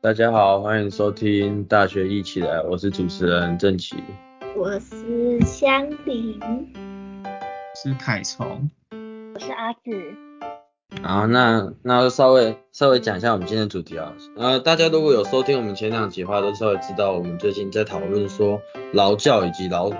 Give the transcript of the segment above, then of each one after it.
大家好，欢迎收听大学一起来，我是主持人郑奇。我是香菱，是凯虫，我是阿紫。好，那那稍微稍微讲一下我们今天的主题啊。呃，大家如果有收听我们前两集的话，都稍微知道我们最近在讨论说劳教以及劳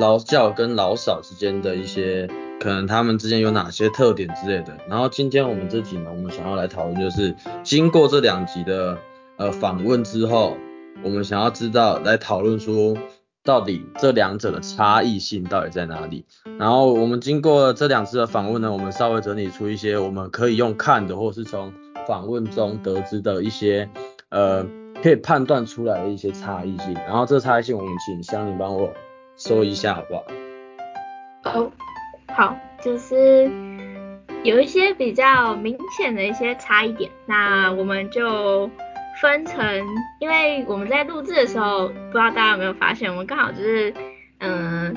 劳教跟劳少之间的一些可能他们之间有哪些特点之类的。然后今天我们这集呢，我们想要来讨论就是经过这两集的呃访问之后，我们想要知道来讨论说到底这两者的差异性到底在哪里。然后我们经过这两次的访问呢，我们稍微整理出一些我们可以用看的，或是从访问中得知的一些呃可以判断出来的一些差异性。然后这差异性，我们请香玲帮我说一下好不好？哦，好，就是有一些比较明显的一些差异点，那我们就分成，因为我们在录制的时候，不知道大家有没有发现，我们刚好就是，嗯、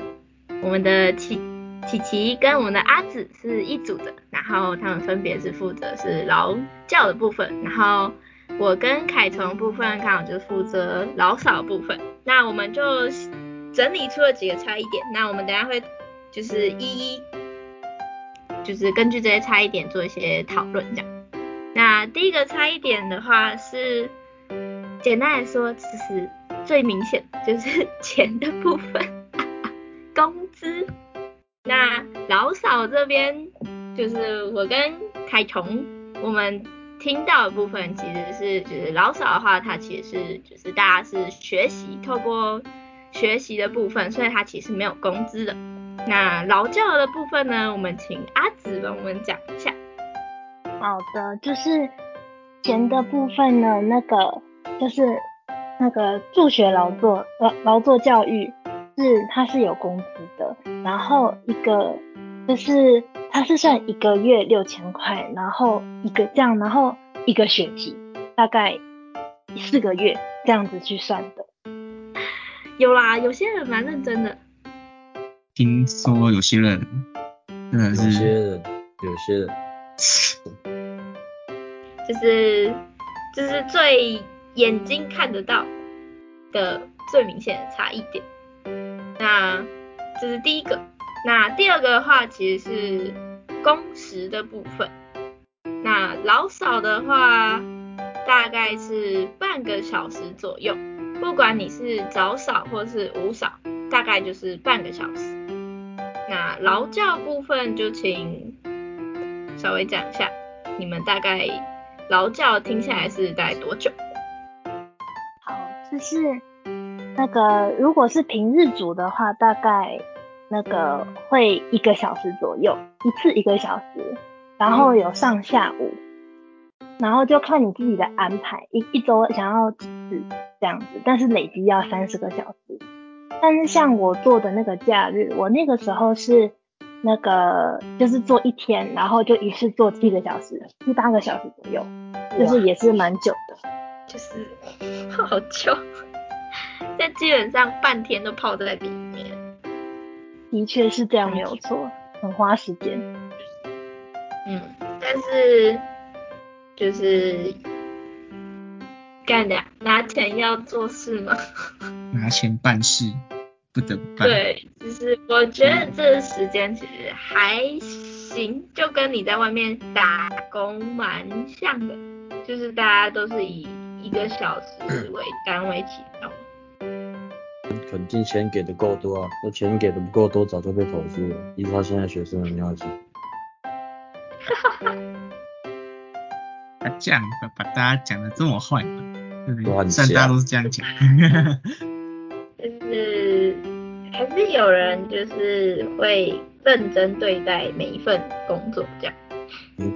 我们的琪琪琪跟我们的阿紫是一组的，然后他们分别是负责是劳教的部分，然后我跟凯虫的部分刚好就负责劳少部分，那我们就整理出了几个差异点，那我们等下会就是一一就是根据这些差异点做一些讨论这样。那第一个差异点的话是，简单来说，其实最明显就是钱的部分，工资。那老嫂这边就是我跟凯彤，我们听到的部分其实是就是老嫂的话，它其实是就是大家是学习，透过学习的部分，所以它其实没有工资的。那劳教的部分呢，我们请阿紫帮我们讲一下。好的，就是钱的部分呢，那个就是那个助学劳作劳劳作教育是它是有工资的，然后一个就是它是算一个月六千块，然后一个这样，然后一个学期大概四个月这样子去算的。有啦，有些人蛮认真的。听说有些人真的有些是人，有些人，就是就是最眼睛看得到的最明显的差异点。那这是第一个。那第二个的话，其实是工时的部分。那老少的话，大概是半个小时左右，不管你是早少或是午少，大概就是半个小时。那劳教部分就请稍微讲一下，你们大概劳教听下来是大概多久？好，就是那个如果是平日组的话，大概那个会一个小时左右，一次一个小时，然后有上下午，然后就看你自己的安排，一一周想要几次这样子，但是累积要三十个小时。但是像我做的那个假日，我那个时候是那个就是做一天，然后就一次做七个小时，七八个小时左右，就是也是蛮久的。就是 好久，这基本上半天都泡在里面。的确是这样，没有错，很花时间。嗯，但是就是干的拿钱要做事吗？拿钱办事，不得不办。对，就是我觉得这个时间其实还行，就跟你在外面打工蛮像的，就是大家都是以一个小时为单位起跳。肯定钱给的够多啊，那钱给的不够多，早就被投诉了。依照现在学生的尿性，他 这样把把大家讲的这么坏嘛，对不对？乱虽然大家都是这样讲，是有人就是会认真对待每一份工作，这样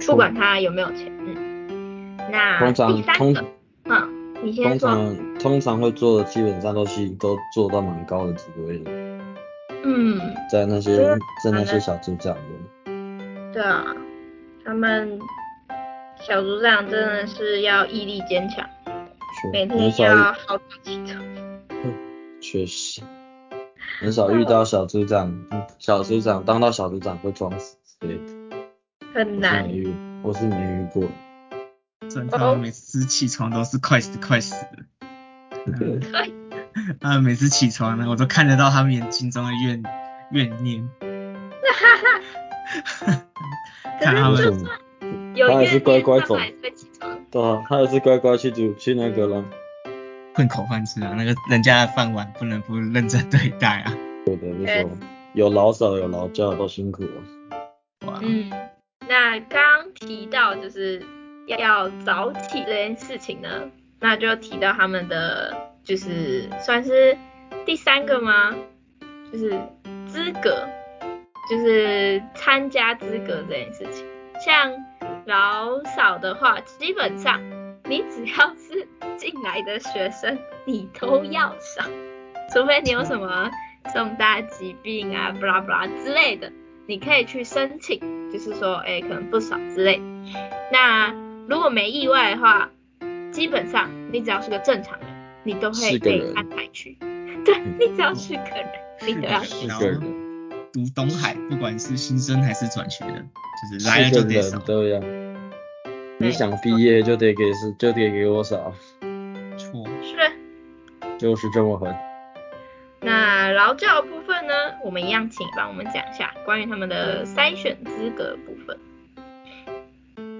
不管他有没有钱。嗯，那通常通个，嗯，你先通。常通常会做的基本上都是都做到蛮高的职位的，嗯，在那些在那些小组长的，对啊，他们小组长真的是要毅力坚强，每天要好早起床。确实很少遇到小组长，嗯小组长当到小组长会装死之类的，很难。遇，我是没遇过。虽然他每次起床都是快死快死的，嗯 他每次起床呢，我都看得到他们眼睛中的怨怨念。看他们可是就算他还是，乖乖走。对啊，他也是乖乖去煮去那个了。混口饭吃啊，那个人家的饭碗不能不认真对待啊。对的，没错，有老少有劳教，都辛苦了。哇，嗯，那刚刚提到就是要早起这件事情呢，那就提到他们的就是算是第三个吗？就是资格，就是参加资格这件事情。像老少的话，基本上你只要是进来的学生，你都要上，除非你有什么重大疾病啊、布拉布拉之类的。你可以去申请，就是说，哎、可能不少之类。那如果没意外的话，基本上你只要是个正常人，你都会被安排去。对你只要是个人，你都要去。然后是个人，读东海，不管是新生还是转学的，就是来就得扫。都要。你想毕业就得给是就得给我扫，错，是。就是这么狠。那劳教部分呢，我们一样请帮我们讲一下关于他们的筛选资格部分。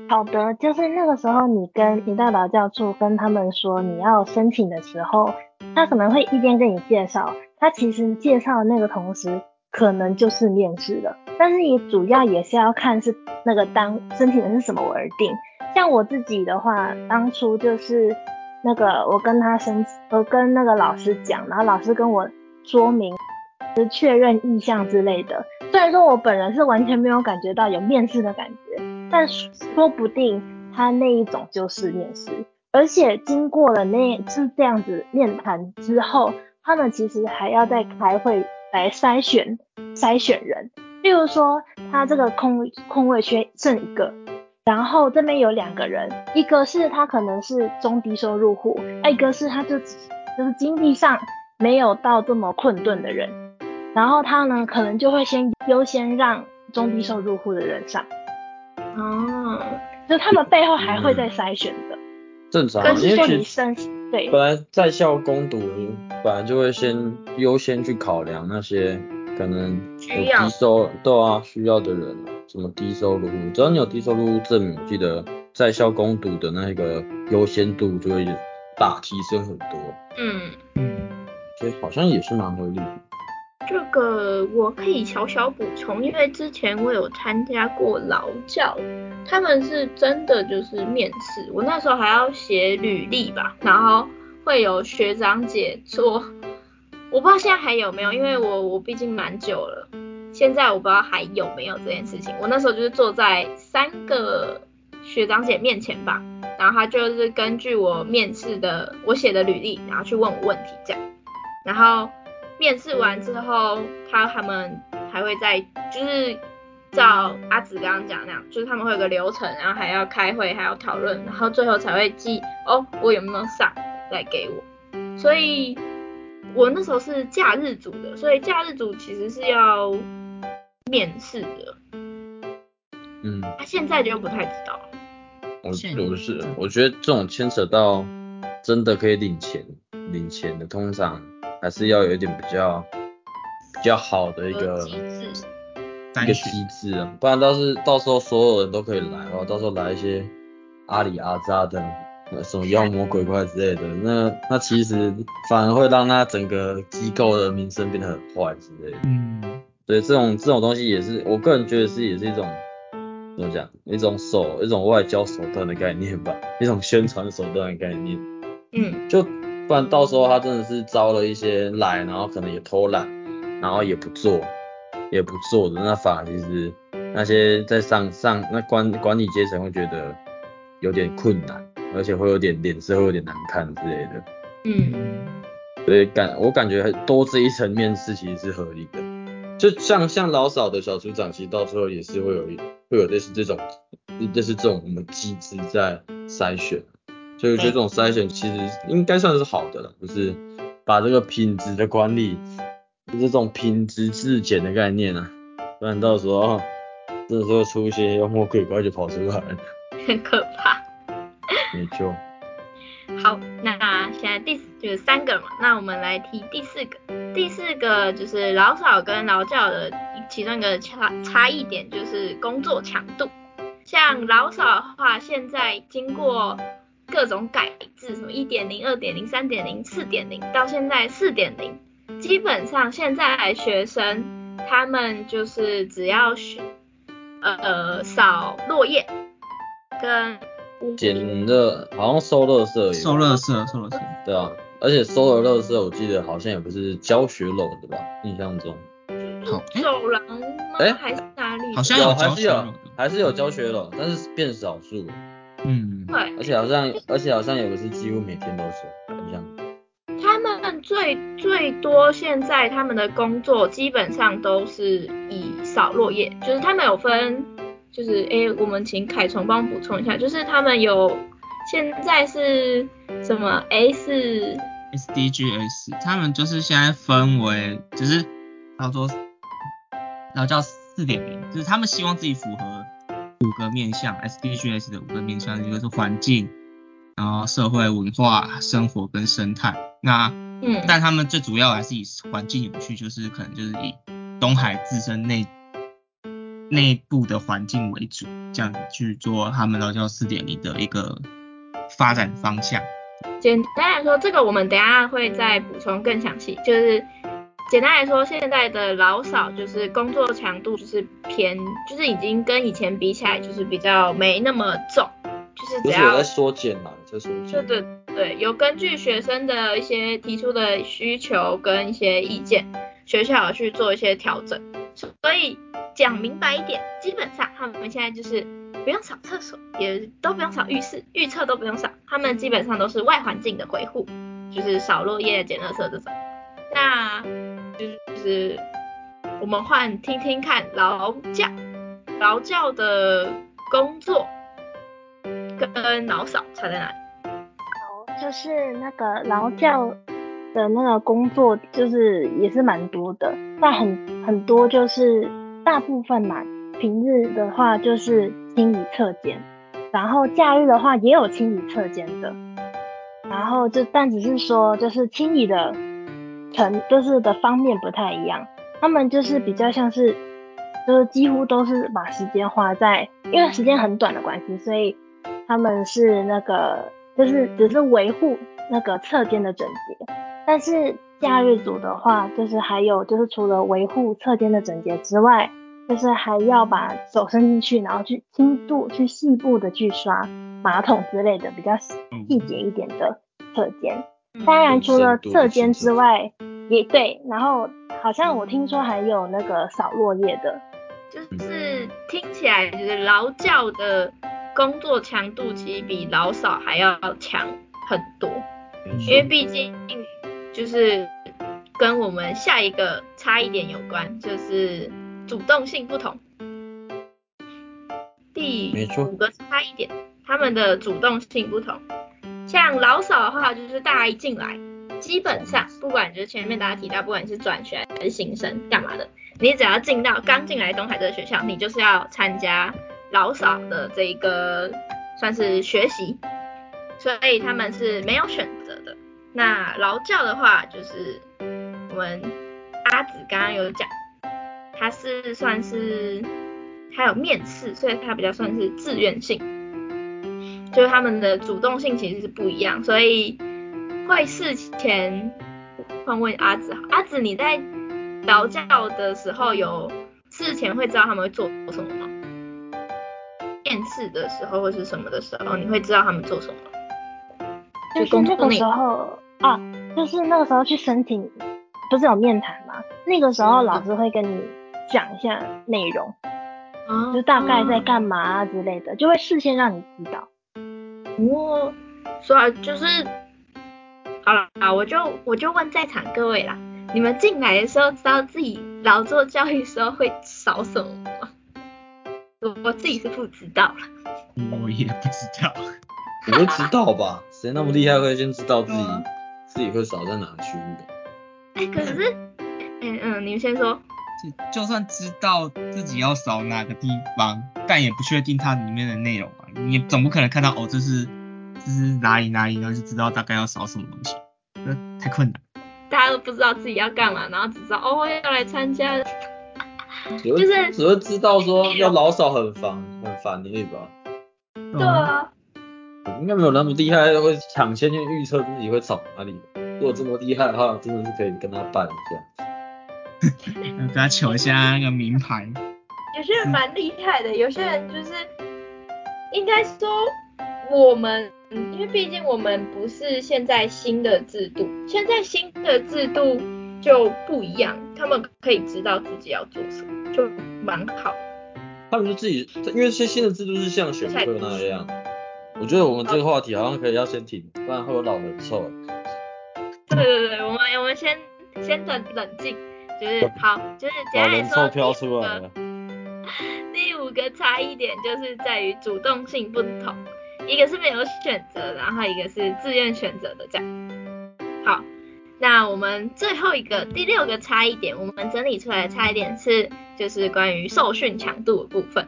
好的，就是那个时候你跟你到劳教处跟他们说你要申请的时候，他可能会一边跟你介绍，他其实介绍的那个同时可能就是面试了，但是也主要也是要看是那个当申请人是什么而定。像我自己的话，当初就是那个我跟他申，我跟那个老师讲，然后老师跟我说明，就确认意向之类的。虽然说我本人是完全没有感觉到有面试的感觉，但说不定他那一种就是面试，而且经过了那次这样子面谈之后，他们其实还要再开会来筛选筛选人。例如说，他这个空空位缺剩一个，然后这边有两个人，一个是他可能是中低收入户，一个是他就就是经济上没有到这么困顿的人，然后他呢可能就会先优先让中低收入户的人上。哦，就他们背后还会再筛选的，正常啊，跟是因为你升对。本来在校攻读，本来就会先优先去考量那些可能有需要。低收对啊需要的人啊，什么低收入，只要你有低收入证明，我记得在校攻读的那个优先度就会大提升很多，嗯，嗯，所以好像也是蛮合理的。这个我可以小小补充，因为之前我有参加过劳教，他们是真的就是面试，我那时候还要写履历吧，然后会有学长姐做，我不知道现在还有没有，因为我我毕竟蛮久了，现在我不知道还有没有这件事情。我那时候就是坐在三个学长姐面前吧，然后他就是根据我面试的我写的履历，然后去问我问题这样，然后。面试完之后，他他们还会再就是照阿紫刚刚讲那样，就是他们会有个流程，然后还要开会，还要讨论，然后最后才会寄哦，我有没有上再给我。所以我那时候是假日组的，所以假日组其实是要面试的。嗯，他现在就不太知道了。我现我是我觉得这种牵扯到真的可以领钱领钱的，通常还是要有一点比较比较好的一个机制，一个机制啊，不然到是到时候所有人都可以来哦，到时候来一些阿里阿扎的呃什么妖魔鬼怪之类的，那那其实反而会让他整个机构的名声变得很坏之类的。嗯，对，这种这种东西也是，我个人觉得是也是一种怎么讲，一种手一种外交手段的概念吧，一种宣传手段的概念。嗯，就不然到时候他真的是招了一些来，然后可能也偷懒，然后也不做，也不做的，那反而其实那些在上上那管管理阶层会觉得有点困难，而且会有点脸色会有点难看之类的。嗯，所以感我感觉多这一层面试其实是合理的。就像像老嫂的小组长，其实到时候也是会有一会有类似这种类似这种我们机制在筛选，所以我觉得这种筛选其实应该算是好的了，就是把这个品质的管理，这种品质质检的概念啊，不然到时候真的是会出一些妖魔鬼怪就跑出来了。很可怕。没错。好，那现在第就是三个嘛，那我们来提第四个。第四个就是老少跟劳教的其中一个差差异点，就是工作强度。像老少的话，现在经过各种改制，什么一点零、二点零、三点零、四点零，到现在四点零，基本上现在学生他们就是只要学呃扫落叶跟捡的，好像收垃圾，收垃圾，收垃圾。对啊，而且收的垃圾，我记得好像也不是教学楼的吧？印象中。好，走廊吗？哎还是哪里？好像还是有，还是有教学楼，但是变少数，嗯，对，而且好像，而且好像有的是几乎每天都是，印象。他们最最多现在他们的工作基本上都是以扫落叶，就是他们有分，就是诶，我们请凯虫帮补充一下，就是他们有现在是什么 S SDGs，他们就是现在分为，就是叫做，然后叫四点零，就是他们希望自己符合五个面向 SDGs 的五个面向，一个是环境，然后社会文化、生活跟生态。那嗯但他们最主要还是以环境永续，就是可能就是以东海自身内内部的环境为主，这样子去做他们劳教四点零的一个发展方向。简单来说，这个我们等下会再补充更详细。就是简单来说，现在的老少就是工作强度就是偏，就是已经跟以前比起来，就是比较没那么重，就是只要不是我在缩减啦，在缩对减。对对，有根据学生的一些提出的需求跟一些意见，学校有去做一些调整。所以讲明白一点，基本上他们现在就是不用扫厕所，也都不用扫浴室，浴厕都不用扫，他们基本上都是外环境的维护，就是扫落叶、捡垃圾这种。那就是我们换听听看劳教，劳教的工作跟劳少差在哪里？就是那个劳教的那个工作，就是也是蛮多的，但很很多就是大部分嘛，平日的话就是清理侧间，然后假日的话也有清理侧间的，然后就但只是说就是清理的程就是的方面不太一样，他们就是比较像是就是几乎都是把时间花在，因为时间很短的关系，所以他们是那个就是只是维护那个侧间的整洁，但是假日组的话，就是还有就是除了维护侧间的整洁之外，就是还要把手伸进去，然后去轻度去细部的去刷马桶之类的比较细细节一点的侧间。当然，除了侧间之外，也对，然后好像我听说还有那个扫落叶的，就是听起来就是劳教的工作强度其实比劳扫还要强很多，因为毕竟就是跟我们下一个差一点有关，就是主动性不同。第五个差一点，他们的主动性不同。像老嫂的话，就是大家一进来，基本上不管就是前面大家提到，不管你是转学还是新生干嘛的，你只要进到刚进来东海这个学校，你就是要参加老嫂的这一个算是学习，所以他们是没有选。那劳教的话，就是我们阿紫刚刚有讲，他是算是还有面试，所以他比较算是自愿性，就是他们的主动性其实是不一样，所以会事前换问阿紫，阿紫你在劳教的时候有事前会知道他们会做什么吗？面试的时候或是什么的时候，你会知道他们做什么吗？就是工作内那个时候啊，就是那个时候去申请，不是有面谈吗？那个时候老师会跟你讲一下内容，啊就大概在干嘛啊之类的，就会事先让你知道。哦，所以就是好了啊，我就我就问在场各位啦，你们进来的时候知道自己劳作教育的时候会少什么吗？我我自己是不知道了。我也不知道。我会知道吧？谁那么厉害会先知道自己自己会少在哪个区域？哎、可是，嗯嗯，你们先说。就就算知道自己要扫哪个地方，但也不确定它里面的内容啊。你总不可能看到哦，这是这是哪里哪里，然后就知道大概要扫什么东西，那太困难。大家都不知道自己要干嘛，然后只知道哦要来参加，就是只会知道说要老扫很烦很烦而已吧。对啊，应该没有那么厉害，会抢先去预测自己会走哪里。如果这么厉害的话，真的是可以跟他办一下。跟他求一下那个名牌。有些人蛮厉害的，有些人就是应该说我们，因为毕竟我们不是现在新的制度，现在新的制度就不一样，他们可以知道自己要做什么，就蛮好。他们就自己，因为现新的制度是像选课那样。我觉得我们这个话题好像可以要先停，不然会有老人臭。对对对，我们我们先先冷冷静，就是好，就是简单来说，飘出来了。第五个差异点就是在于主动性不同，一个是没有选择，然后一个是自愿选择的这样。好，那我们最后一个第六个差异点，我们整理出来的差异点是就是关于受训强度的部分。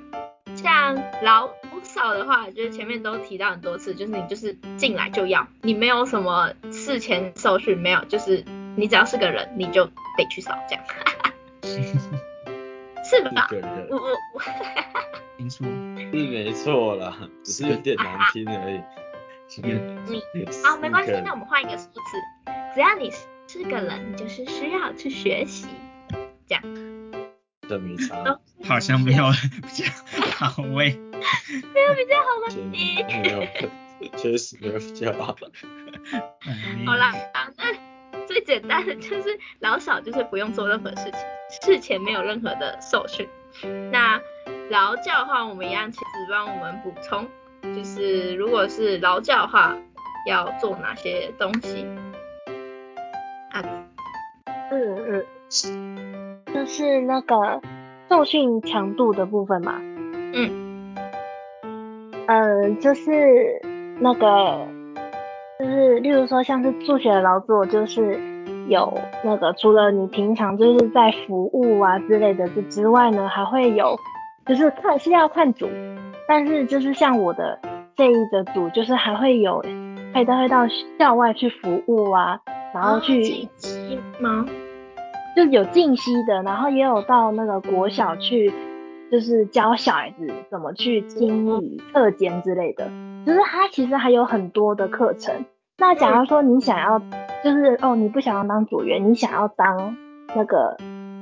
像老少的话，就是前面都提到很多次，就是你就是进来就要，你没有什么事前手续，没有，就是你只要是个人，你就得去扫这样。是吧？我我我，没错，是没错啦，只是有点难听而已。你好，没关系，那我们换一个数字，只要你是个人，你就是需要去学习，这样。这没差。好像没有好喂。没有比较好吗？没有，确实没有比较好。好啦，那最简单的就是老少就是不用做任何事情。事前没有任何的受训，那劳教的话，我们一样其实帮我们补充，就是如果是劳教的话，要做哪些东西？啊，嗯嗯，就是那个受训强度的部分嘛。嗯，嗯，就是那个，就是例如说像是助学劳作，就是。有那个，除了你平常就是在服务啊之类的之之外呢，还会有，就是看是要看组，但是就是像我的这一个组，就是还会有，可以会到校外去服务啊，然后去静息吗？就是有静息的，然后也有到那个国小去，就是教小孩子怎么去清理课间之类的，就是它其实还有很多的课程。那假如说你想要，就是哦，你不想要当组员，你想要当那个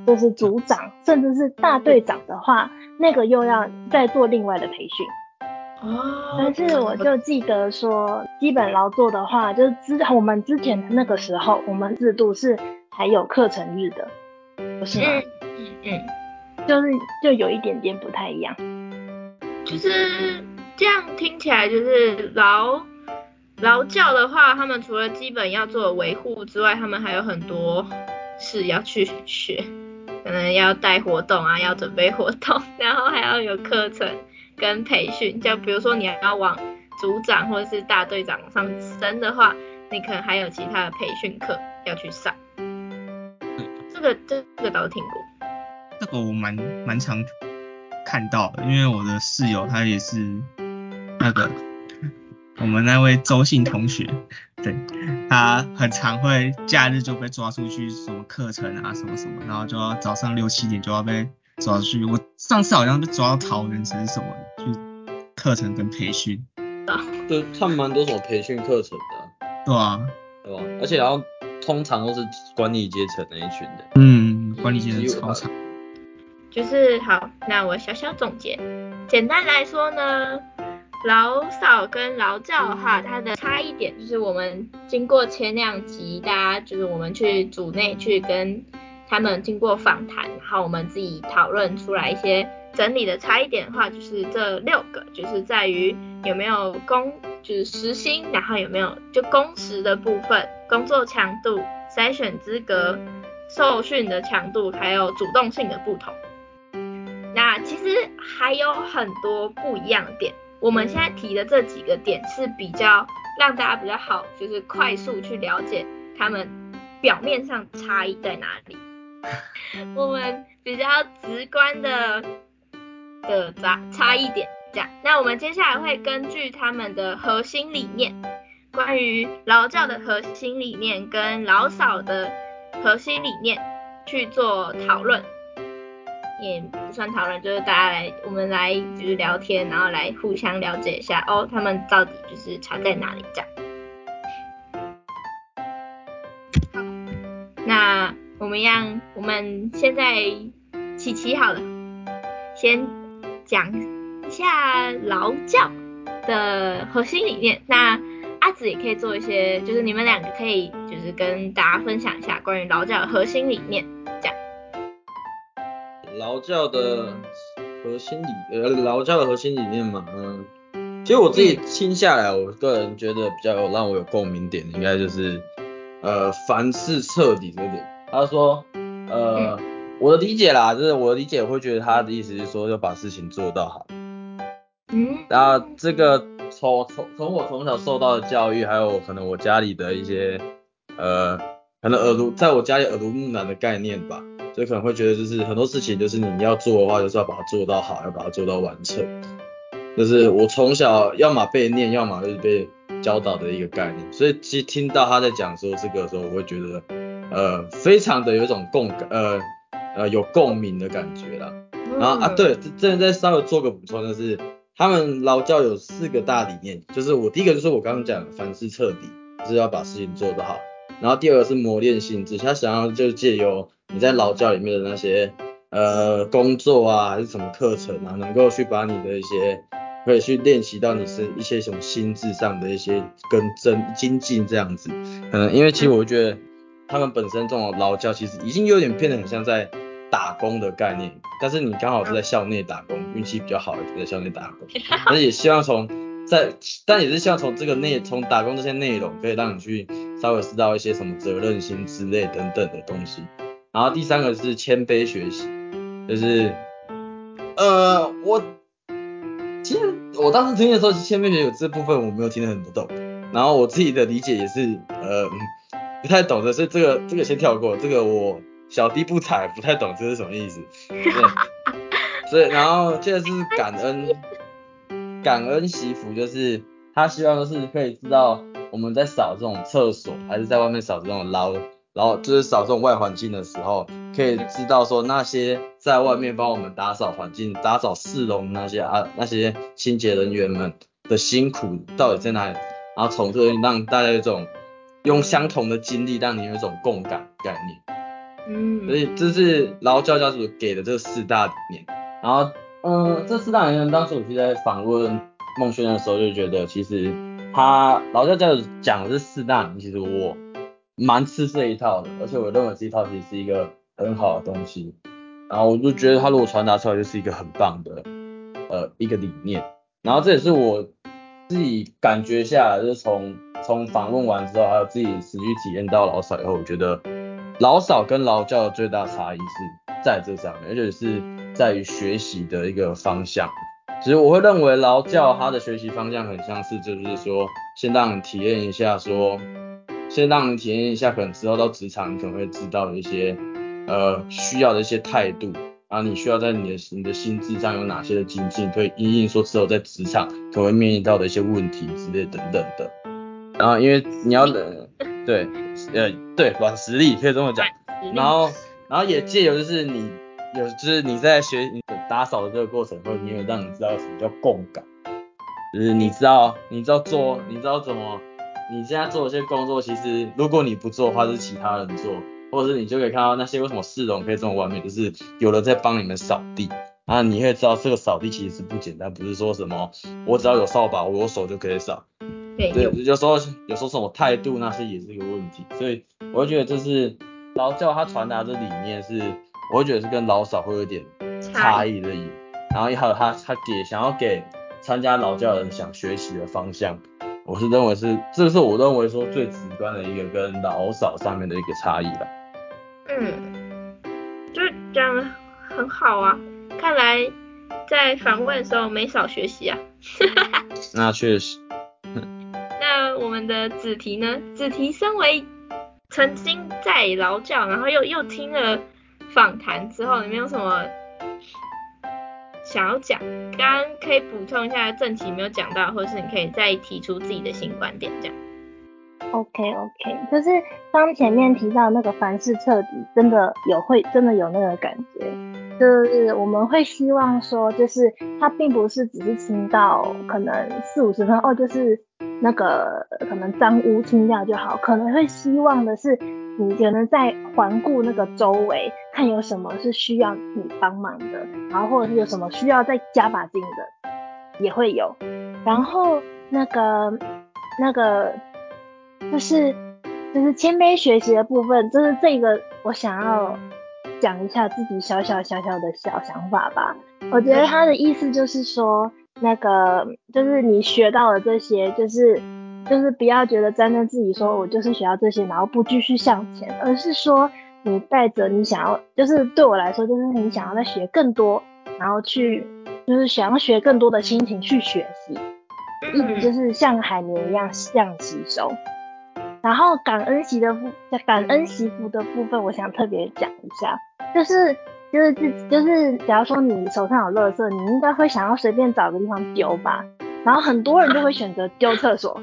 就是组长，甚至是大队长的话，那个又要再做另外的培训。哦。但是我就记得说，基本劳作的话，就是之我们之前那个时候，我们制度是还有课程日的，不是吗？嗯嗯。就是就有一点点不太一样。就是这样听起来就是劳。劳教的话，他们除了基本要做维护之外，他们还有很多事要去学，可能要带活动啊，要准备活动，然后还要有课程跟培训。就比如说你要往组长或者是大队长上升的话，你可能还有其他的培训课要去上。这个这这个倒是听过。这个我蛮蛮常看到的，因为我的室友他也是那个。我们那位周姓同学，对他很常会假日就被抓出去什么课程啊什么什么，然后就要早上六七点就要被抓出去。我上次好像被抓到桃园城什么去课程跟培训。对，他们蛮多种培训课程的。对啊。对吧？而且然后通常都是管理阶层那一群的。嗯，管理阶层超长。就是好，那我小小总结，简单来说呢。劳少跟劳教哈，它的差异点就是我们经过前两集，大家就是我们去组内去跟他们经过访谈，然后我们自己讨论出来一些整理的差异点的话，就是这六个，就是在于有没有工，就是时薪，然后有没有就工时的部分，工作强度、筛选资格、受训的强度，还有主动性的不同。那其实还有很多不一样的点。我们现在提的这几个点是比较让大家比较好，就是快速去了解他们表面上差异在哪里。我们比较直观的的差差异点，这样，那我们接下来会根据他们的核心理念，关于劳教的核心理念跟老少的核心理念去做讨论，也不算讨论，就是大家来我们来就是聊天，然后来互相了解一下哦，他们到底就是差在哪里这样。好，那我们让我们现在琪琪好了，先讲一下劳教的核心理念。那阿紫也可以做一些，就是你们两个可以就是跟大家分享一下关于劳教的核心理念，劳教的核心理呃劳教的核心理念嘛，嗯，其实我自己听下来，我个人觉得比较有让我有共鸣点的，应该就是呃凡事彻底这点。他说呃我的理解啦，就是我的理解，我会觉得他的意思是说要把事情做到好。嗯，然后这个从从从我从小受到的教育，还有可能我家里的一些呃，可能耳濡在我家里耳濡目染的概念吧，所以可能会觉得就是很多事情就是你要做的话，就是要把它做到好，要把它做到完成。就是我从小要么被念，要么就是被教导的一个概念。所以其实听到他在讲说这个的时候，我会觉得呃非常的有一种共感，呃呃有共鸣的感觉啦。然后啊，对，这这再稍微做个补充，就是他们劳教有四个大理念，就是我第一个就是我刚刚讲的凡事彻底，就是要把事情做得好。然后第二个是磨练性质，他想要就借由你在劳教里面的那些呃工作啊，还是什么课程啊，能够去把你的一些可以去练习到你是一些什么心智上的一些跟增精进这样子。可能，因为其实我觉得他们本身这种劳教其实已经有点变得很像在打工的概念，但是你刚好是在校内打工，运气比较好，就在校内打工，但是也希望从在，但也是希望从这个内从打工这些内容，可以让你去稍微知道一些什么责任心之类等等的东西。然后第三个是谦卑学习，就是呃我其实我当时听的时候，谦卑学习这部分我没有听得很懂，然后我自己的理解也是呃不太懂的，所以这个这个先跳过，这个我小弟不才，不太懂这是什么意思。对，所以然后接着是感恩，感恩惜福，就是他希望就是可以知道我们在扫这种厕所，还是在外面扫这种捞，然后就是扫这种外环境的时候，可以知道说那些在外面帮我们打扫环境、打扫市容那些啊那些清洁人员们的辛苦到底在哪里，然后从这里让大家有一种用相同的经历，让你有一种共感概念。嗯，所以这是劳教家属给的这四大理念。然后，嗯，这四大理念当时我是在访问孟轩的时候，就觉得其实他劳教家属讲的这四大理念，其实我蛮吃这一套的，而且我认为这一套其实是一个很好的东西。然后我就觉得他如果传达出来，就是一个很棒的呃一个理念。然后这也是我自己感觉下来，就是从从访问完之后，还有自己实际体验到劳少以后，我觉得劳少跟劳教的最大差异是在这上面，而且是在于学习的一个方向。其实我会认为劳教它的学习方向很相似，就是说先让你体验一下说，先让你体验一下，可能之后到职场你可能会知道的一些呃需要的一些态度，然后你需要在你的你的心智上有哪些的精进，可以因应说之后在职场可能会面临到的一些问题之类等等的。然后因为你要冷对呃对软实力可以这么讲，然后然后也借由就是你有就是你在学你打扫的这个过程会，你有让你知道什么叫共感，就是你知道你知道做你知道怎么你现在做一些工作，其实如果你不做的话是其他人做，或者是你就可以看到那些为什么市容可以这么完美，就是有人在帮你们扫地。啊，你会知道这个扫地其实是不简单，不是说什么我只要有扫把，我有手就可以扫。对，对，有。有时候有时候什么态度那些也是一个问题，所以我会觉得就是劳教他传达的理念是，我会觉得是跟老少会有点差异。的意，然后还有他他给想要给参加劳教的人想学习的方向，我是认为是这是我认为说最直观的一个跟老少上面的一个差异吧。嗯，就是讲的很好啊，看来在访问的时候没少学习啊。那确实，那我们的子提呢？子提身为曾经在劳教，然后又又听了访谈之后，你们有什么想要讲，刚刚可以补充一下正题没有讲到，或是你可以再提出自己的新观点这样。OK OK，就是刚前面提到那个凡事彻底，真的有会真的有那个感觉，就是我们会希望说，就是它并不是只是清到可能四五十分哦，就是那个可能脏污清掉就好，可能会希望的是你可能在环顾那个周围，看有什么是需要你帮忙的，然后或者是有什么需要再加把劲的，也会有，然后那个那个。就是就是谦卑学习的部分，就是这个我想要讲一下自己小小小小的小想法吧。我觉得他的意思就是说，那个就是你学到的这些，就是就是不要觉得沾沾自喜，说我就是学到这些，然后不继续向前，而是说你带着你想要，就是对我来说，就是你想要再学更多，然后去就是想要学更多的心情去学习，一直就是像海绵一样这样吸收。然后感恩习的部，感恩习福的部分，我想特别讲一下，就是就是自就是，假如说你手上有垃圾，你应该会想要随便找个地方丢吧，然后很多人就会选择丢厕所，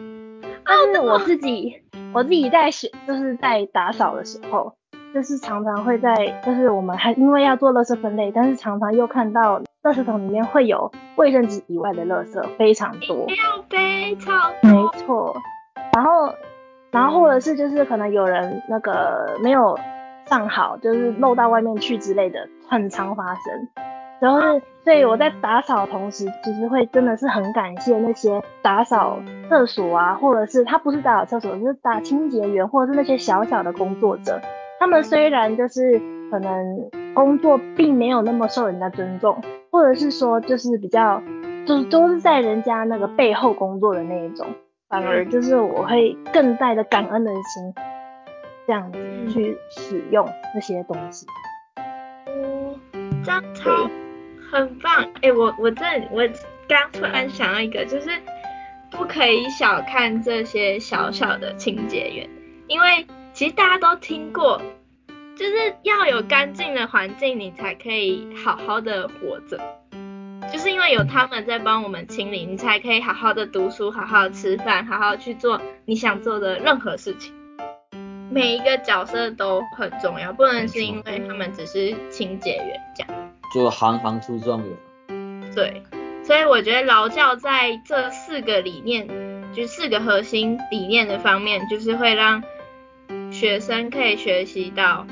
但是我自己我自己在学就是在打扫的时候，就是常常会在就是我们还因为要做垃圾分类，但是常常又看到垃圾桶里面会有卫生纸以外的垃圾非常多，要杯超没错，然后。然后或者是就是可能有人那个没有上好，就是漏到外面去之类的，很常发生。然后是，所以我在打扫同时，其实会真的是很感谢那些打扫厕所啊，或者是他不是打扫厕所，就是打清洁员，或者是那些小小的工作者。他们虽然就是可能工作并没有那么受人家尊重，或者是说就是比较就是都是在人家那个背后工作的那一种。反而就是我会更带着感恩的心，这样子去使用那些东西。嗯，这样超很棒！哎、欸，我我这我刚突然想到一个，就是不可以小看这些小小的清洁员，因为其实大家都听过，就是要有干净的环境，你才可以好好的活着。就是因为有他们在帮我们清理，你才可以好好的读书，好好吃饭，好好去做你想做的任何事情。每一个角色都很重要，不能是因为他们只是清洁员这样。就行行出状元。对，所以我觉得劳教在这四个理念，就四个核心理念的方面，就是会让学生可以学习到。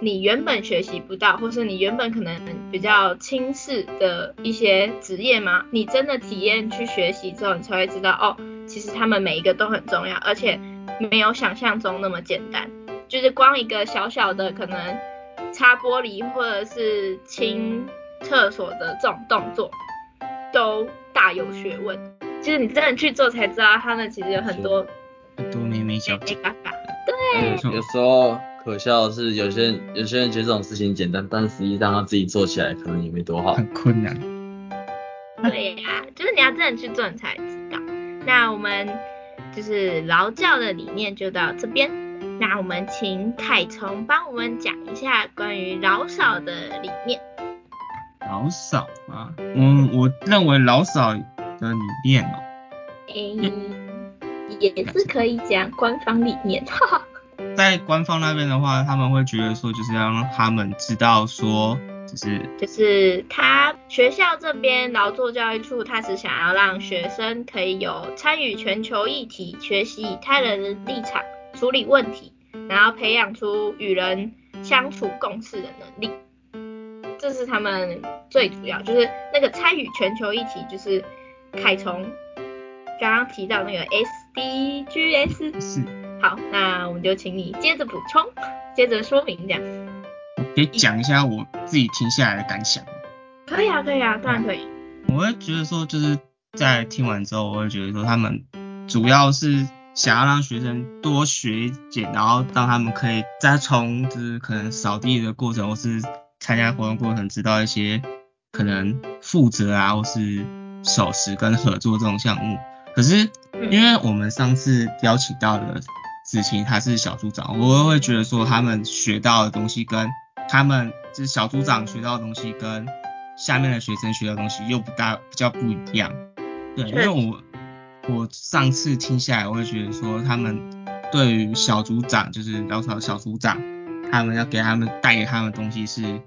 你原本学习不到，或是你原本可能比较轻视的一些职业吗？你真的体验去学习之后，你才会知道哦，其实他们每一个都很重要，而且没有想象中那么简单。就是光一个小小的可能擦玻璃或者是清厕所的这种动作，都大有学问。其实你真的去做才知道，他们其实有很多很多眉眉角角。对，有时候。可笑的是，有些人有些人觉得这种事情简单，但实际上他自己做起来可能也没多好，很困难。对呀、啊，就是你要真的去做，你才知道。那我们就是劳教的理念就到这边。那我们请凯虫帮我们讲一下关于老少的理念。老少啊，嗯，我认为老少的理念哦，诶、也是可以讲官方理念，哈哈。在官方那边的话，他们会觉得说，就是要让他们知道说，就是就是他学校这边劳作教育处，他是想要让学生可以有参与全球议题，学习以他人的立场处理问题，然后培养出与人相处共事的能力。这是他们最主要，就是那个参与全球议题，就是凯从刚刚提到那个 SDGs 是。好，那我们就请你接着补充，接着说明这样。可以讲一下我自己听下来的感想。可以啊，可以啊，当然可以。我会觉得说，就是在听完之后，我会觉得说，他们主要是想要让学生多学一点，然后让他们可以再从就是可能扫地的过程，或是参加活动过程，知道一些可能负责啊，或是守时跟合作这种项目。可是因为我们上次邀请到的子晴他是小组长，我会觉得说他们学到的东西跟他们就是小组长学到的东西跟下面的学生学的东西又不大比较不一样。对，因为我我上次听下来，我会觉得说他们对于小组长，就是老少小组长，他们要给他们带给他们的东西是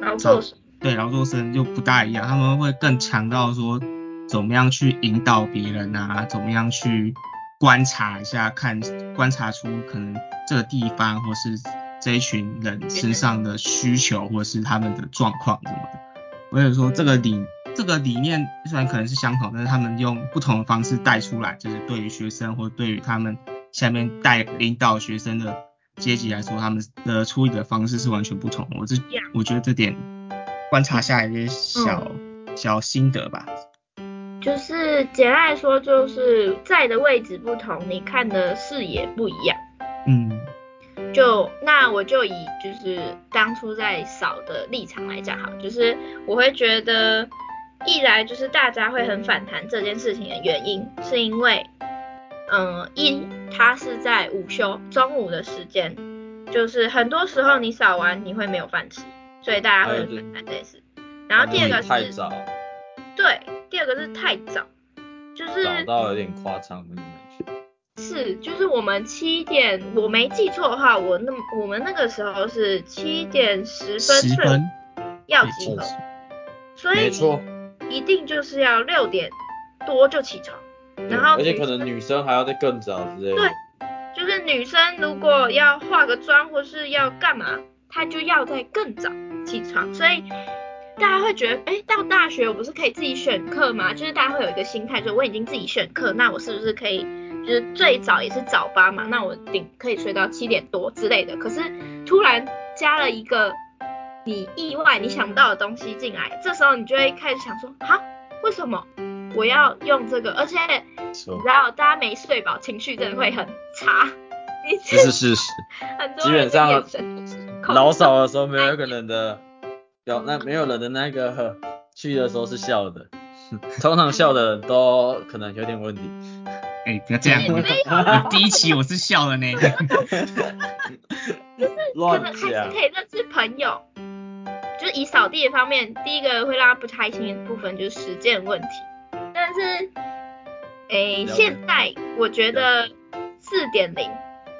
劳作生对劳作生就不大一样，他们会更强调说怎么样去引导别人啊，怎么样去观察一下，看观察出可能这个地方或是这一群人身上的需求或是他们的状况什么的。我有说这个理这个理念虽然可能是相同，但是他们用不同的方式带出来，就是对于学生或对于他们下面带领导学生的阶级来说，他们的处理的方式是完全不同的。我这我觉得这点观察下来一些小、小心得吧。就是简单来说，就是在的位置不同，你看的视野不一样。嗯就那我就以就是当初在扫的立场来讲哈，就是我会觉得，一来就是大家会很反弹这件事情的原因，是因为，嗯，一它是在午休中午的时间，就是很多时候你扫完你会没有饭吃，所以大家会很反弹这件事。然后第二个是，太早，对，第二个是太早，就是早到有点夸张的感觉。是，就是我们七点，我没记错的话，我那我们那个时候是七点十分十分要集合，所以没错，一定就是要六点多就起床，然后而且可能女生还要再更早之类的。对就是女生如果要化个妆或是要干嘛，她就要在更早起床，所以大家会觉得，哎，到大学我不是可以自己选课吗？就是大家会有一个心态，就是我已经自己选课，那我是不是可以，就是最早也是早八嘛，那我顶可以睡到七点多之类的。可是突然加了一个你意外你想不到的东西进来，这时候你就会开始想说，哈，为什么我要用这个？而且你知道，大家没睡饱，情绪真的会很差。你这是事实。很多基本上老少的时候，没有一个人的表，那没有人的那个呵去的时候是笑的，通常笑的人都可能有点问题。哎、不要这样，第一期我是笑的呢。可乱能还是讲可，以认识朋友。就以扫地的方面，第一个会让他不开心的部分就是时间问题。但是，诶，现在我觉得四点零，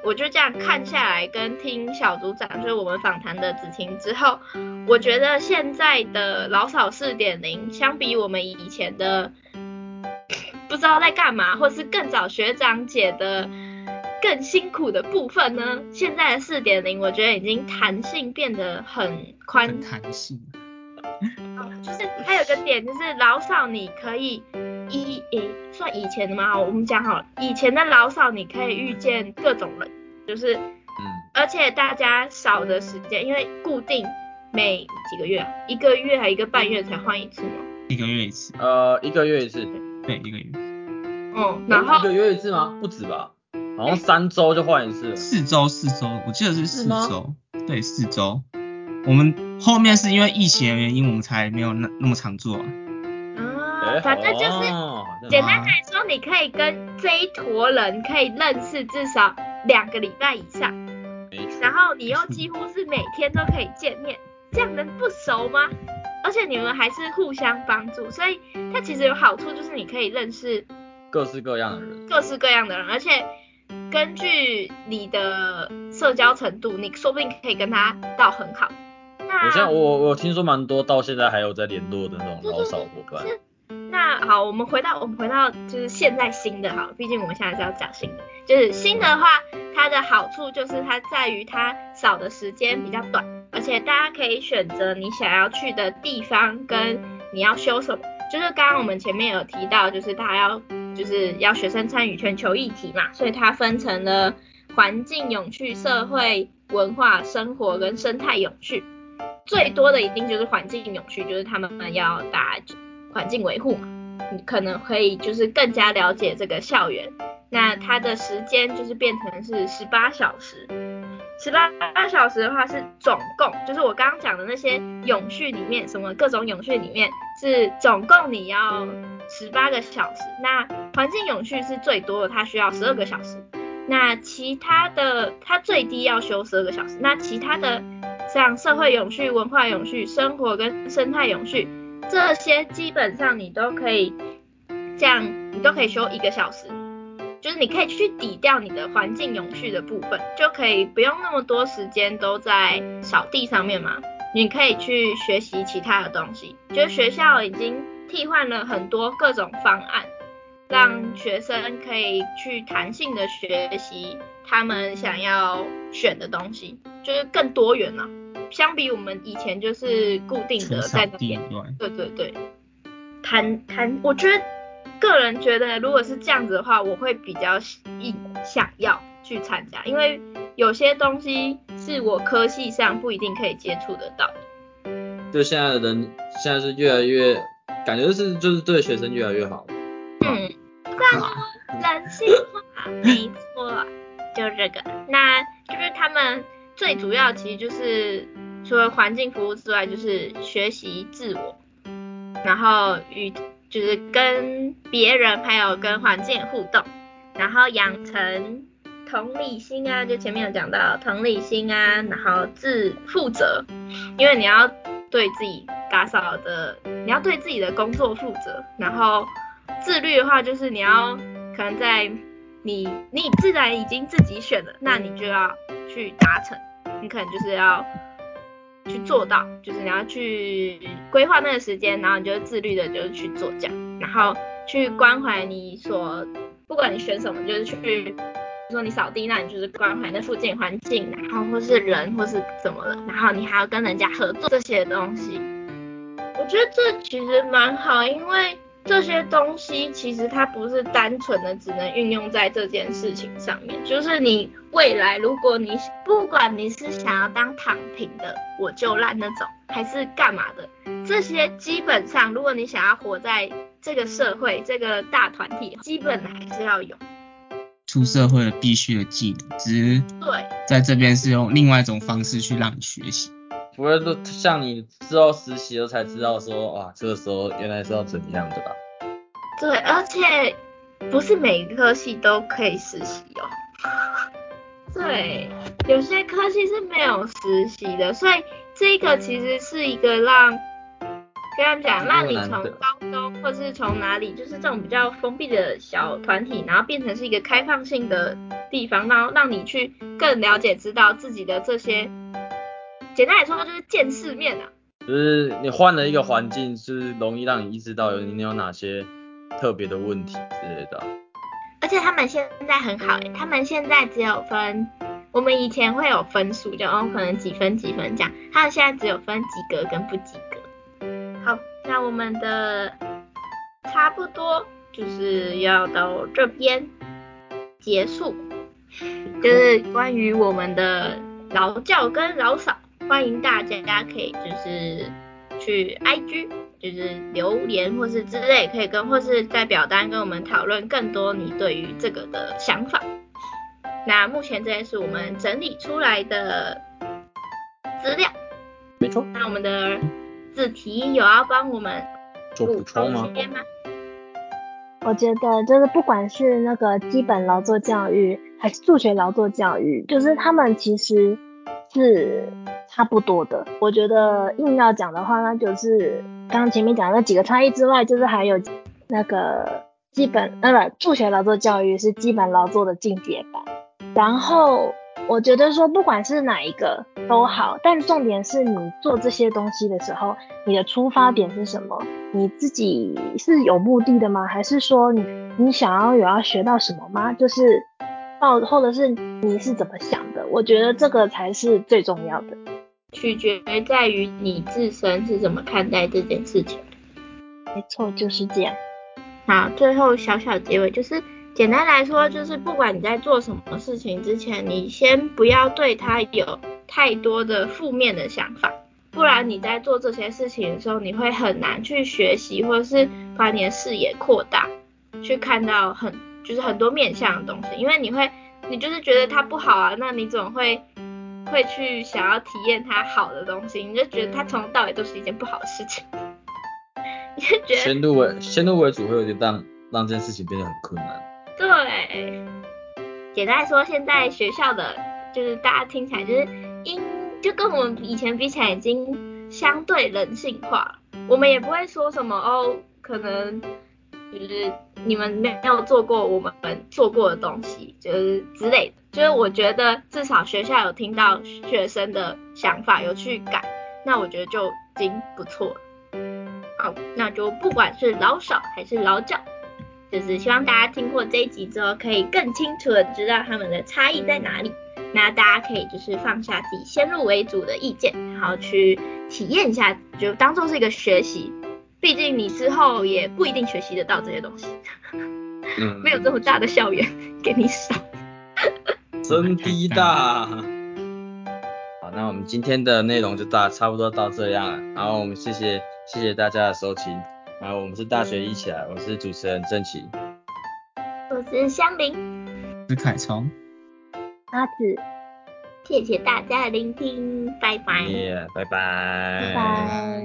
我就这样看下来，跟听小组长就是我们访谈的子晴之后，我觉得现在的老扫四点零，相比我们以前的 不知道在干嘛，或是更早学长姐的更辛苦的部分呢，现在的四点零，我觉得已经弹性变得很宽弹性。哦就是还有个点就是老少你可以以诶算以前的吗？好我们讲好了，以前的老少你可以遇见各种人，就是嗯，而且大家少的时间，因为固定每几个月啊，一个月还一个半月才换一次嘛。一个月一次，呃，一个月一次，对，一个月嗯，然后一个月一次吗？不止吧？好像三周就换一次了。四周四周，我记得是四周，对，四周。我们后面是因为疫情的原因，我们才没有那那么常做、啊。反正就是简单来说，你可以跟这一坨人可以认识至少两个礼拜以上。然后你又几乎是每天都可以见面，这样能不熟吗？而且你们还是互相帮助，所以它其实有好处，就是你可以认识各式各样的人。各式各样的人，而且根据你的社交程度，你说不定可以跟他到很好。那我现在我我听说蛮多到现在还有在联络的那种老少伙伴。是那好，我们回到我们回到就是现在新的好了，毕竟我们现在是要讲新的。就是新的话，它的好处就是它在于它少的时间比较短，而且大家可以选择你想要去的地方跟你要修什么。就是刚刚我们前面有提到，就是大家要就是要学生参与全球议题嘛，所以它分成了环境永续、社会文化、生活跟生态永续。最多的一定就是环境永续，就是他们要打环境维护嘛，你可能可以就是更加了解这个校园。那它的时间就是变成是十八小时，十八小时的话是总共，就是我刚刚讲的那些永续里面，什么各种永续里面是总共你要十八个小时。那环境永续是最多的，它需要十二个小时。那其他的它最低要修十二个小时，那其他的像社会永续、文化永续、生活跟生态永续，这些基本上你都可以这样，你都可以修一个小时，就是你可以去抵掉你的环境永续的部分，就可以不用那么多时间都在扫地上面嘛。你可以去学习其他的东西，就是学校已经替换了很多各种方案，让学生可以去弹性的学习他们想要选的东西，就是更多元了。相比我们以前就是固定的在那边，对对对，弹弹，我觉得个人觉得如果是这样子的话，我会比较意想要去参加，因为有些东西是我科系上不一定可以接触得到。就现在的人现在是越来越感觉是就是对学生越来越好。嗯，人性化，没错，就这个，那就是他们。最主要其实就是除了环境服务之外，就是学习自我，然后与就是跟别人还有跟环境互动，然后养成同理心啊，就前面有讲到同理心啊，然后自负责，因为你要对自己打扫的，你要对自己的工作负责，然后自律的话就是你要可能在你你自然已经自己选了，那你就要去达成。你可能就是要去做到，就是你要去规划那个时间，然后你就自律的，就是去做这样，然后去关怀你所，不管你选什么，就是去说你扫地，那你就是关怀那附近环境，然后或是人或是怎么了，然后你还要跟人家合作这些东西，觉得这其实蛮好，因为。这些东西其实它不是单纯的只能运用在这件事情上面，就是你未来如果你不管你是想要当躺平的我就烂那种，还是干嘛的，这些基本上如果你想要活在这个社会这个大团体，基本还是要有出社会的必须的技能，只是对在这边是用另外一种方式去让你学习。不会说像你之后实习了才知道说哇，这个时候原来是要怎样的吧？对，而且不是每一科系都可以实习哦。对，有些科系是没有实习的，所以这个其实是一个让跟他们讲，让你从高中或是从哪里，就是这种比较封闭的小团体，然后变成是一个开放性的地方，然后让你去更了解、知道自己的这些。简单来说，就是见世面啊。就是你换了一个环境，是容易让你意识到有你有哪些特别的问题之类的。而且他们现在很好诶，他们现在只有分，我们以前会有分数，就哦可能几分几分这样，他们现在只有分及格跟不及格。好，那我们的差不多就是要到这边结束，就是关于我们的劳教跟劳扫。欢迎大家可以就是去 IG 就是留言或是之类，可以跟或是在表单跟我们讨论更多你对于这个的想法。那目前这些是我们整理出来的资料，没错。那我们的子题有要帮我们做补充吗？我觉得就是不管是那个基本劳作教育还是数学劳作教育，就是他们其实是。差不多的，我觉得硬要讲的话，那就是刚刚前面讲那几个差异之外，就是还有那个基本那个助学劳作教育是基本劳作的进阶版。然后我觉得说不管是哪一个都好，但重点是你做这些东西的时候，你的出发点是什么？你自己是有目的的吗？还是说你你想要有要学到什么吗？就是到或者是你是怎么想的？我觉得这个才是最重要的。取决在于你自身是怎么看待这件事情没错，就是这样。好，最后小小结尾就是，简单来说就是，不管你在做什么事情之前，你先不要对他有太多的负面的想法，不然你在做这些事情的时候，你会很难去学习，或者是把你的视野扩大，去看到很就是很多面向的东西，因为你会，你就是觉得它不好啊，那你总会。会去想要体验它好的东西，你就觉得它从头到尾都是一件不好的事情，你就觉得先入为先入为主会有点让让这件事情变得很困难。对，简单来说，现在学校的就是大家听起来就是因就跟我们以前比起来已经相对人性化了，我们也不会说什么哦，可能就是你们没有做过我们做过的东西，就是之类的。就是我觉得至少学校有听到学生的想法，有去改，那我觉得就已经不错了。好，那就不管是老少还是老教，就是希望大家听过这一集之后，可以更清楚的知道他们的差异在哪里。那大家可以就是放下自己先入为主的意见，然后去体验一下，就当做是一个学习。毕竟你之后也不一定学习得到这些东西，嗯，没有这么大的校园给你扫。真低大。好，那我们今天的内容就大差不多到这样了。然后我们谢谢谢谢大家的收听。然后我们是大学一起来，我是主持人郑奇。我是香菱，是凯聪。阿紫，谢谢大家的聆听，拜拜。耶，拜拜。拜拜。